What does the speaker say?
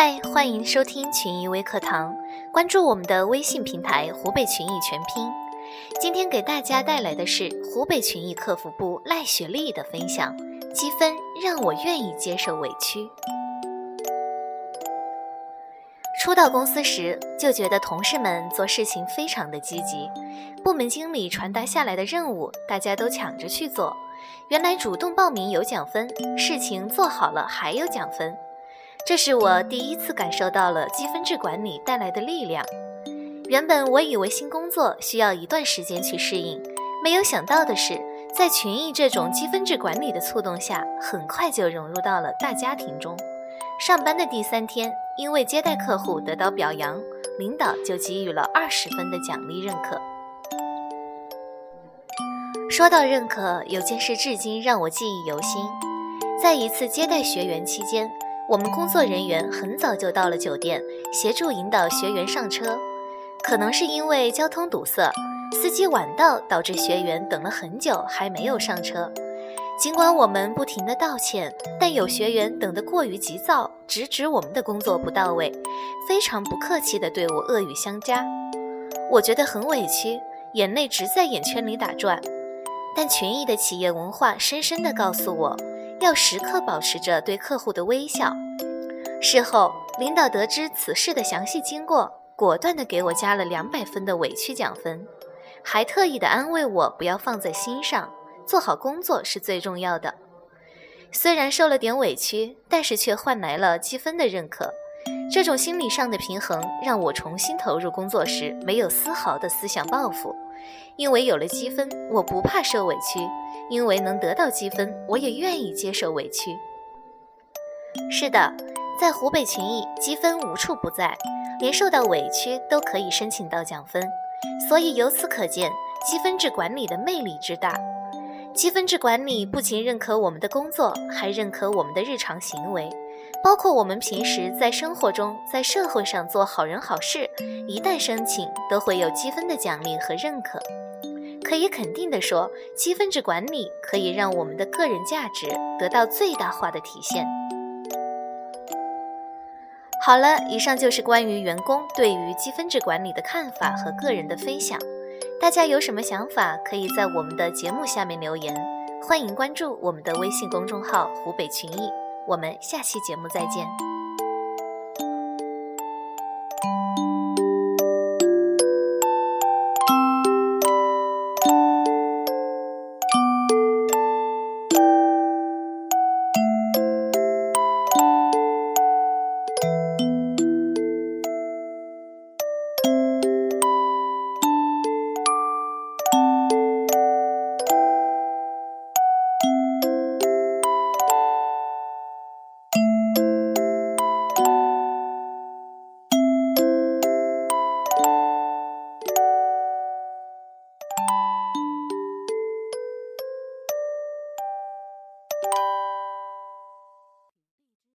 嗨，欢迎收听群益微课堂，关注我们的微信平台“湖北群益全拼”。今天给大家带来的是湖北群益客服部赖雪丽的分享：积分让我愿意接受委屈。初到公司时，就觉得同事们做事情非常的积极，部门经理传达下来的任务，大家都抢着去做。原来主动报名有奖分，事情做好了还有奖分。这是我第一次感受到了积分制管理带来的力量。原本我以为新工作需要一段时间去适应，没有想到的是，在群益这种积分制管理的促动下，很快就融入到了大家庭中。上班的第三天，因为接待客户得到表扬，领导就给予了二十分的奖励认可。说到认可，有件事至今让我记忆犹新，在一次接待学员期间。我们工作人员很早就到了酒店，协助引导学员上车。可能是因为交通堵塞，司机晚到，导致学员等了很久还没有上车。尽管我们不停的道歉，但有学员等得过于急躁，直指我们的工作不到位，非常不客气地对我恶语相加。我觉得很委屈，眼泪直在眼圈里打转。但群益的企业文化深深地告诉我。要时刻保持着对客户的微笑。事后，领导得知此事的详细经过，果断地给我加了两百分的委屈奖分，还特意地安慰我不要放在心上，做好工作是最重要的。虽然受了点委屈，但是却换来了积分的认可。这种心理上的平衡，让我重新投入工作时没有丝毫的思想报复。因为有了积分，我不怕受委屈；因为能得到积分，我也愿意接受委屈。是的，在湖北群益，积分无处不在，连受到委屈都可以申请到奖分。所以由此可见，积分制管理的魅力之大。积分制管理不仅认可我们的工作，还认可我们的日常行为。包括我们平时在生活中、在社会上做好人好事，一旦申请，都会有积分的奖励和认可。可以肯定地说，积分制管理可以让我们的个人价值得到最大化的体现。好了，以上就是关于员工对于积分制管理的看法和个人的分享。大家有什么想法，可以在我们的节目下面留言。欢迎关注我们的微信公众号“湖北群益”。我们下期节目再见。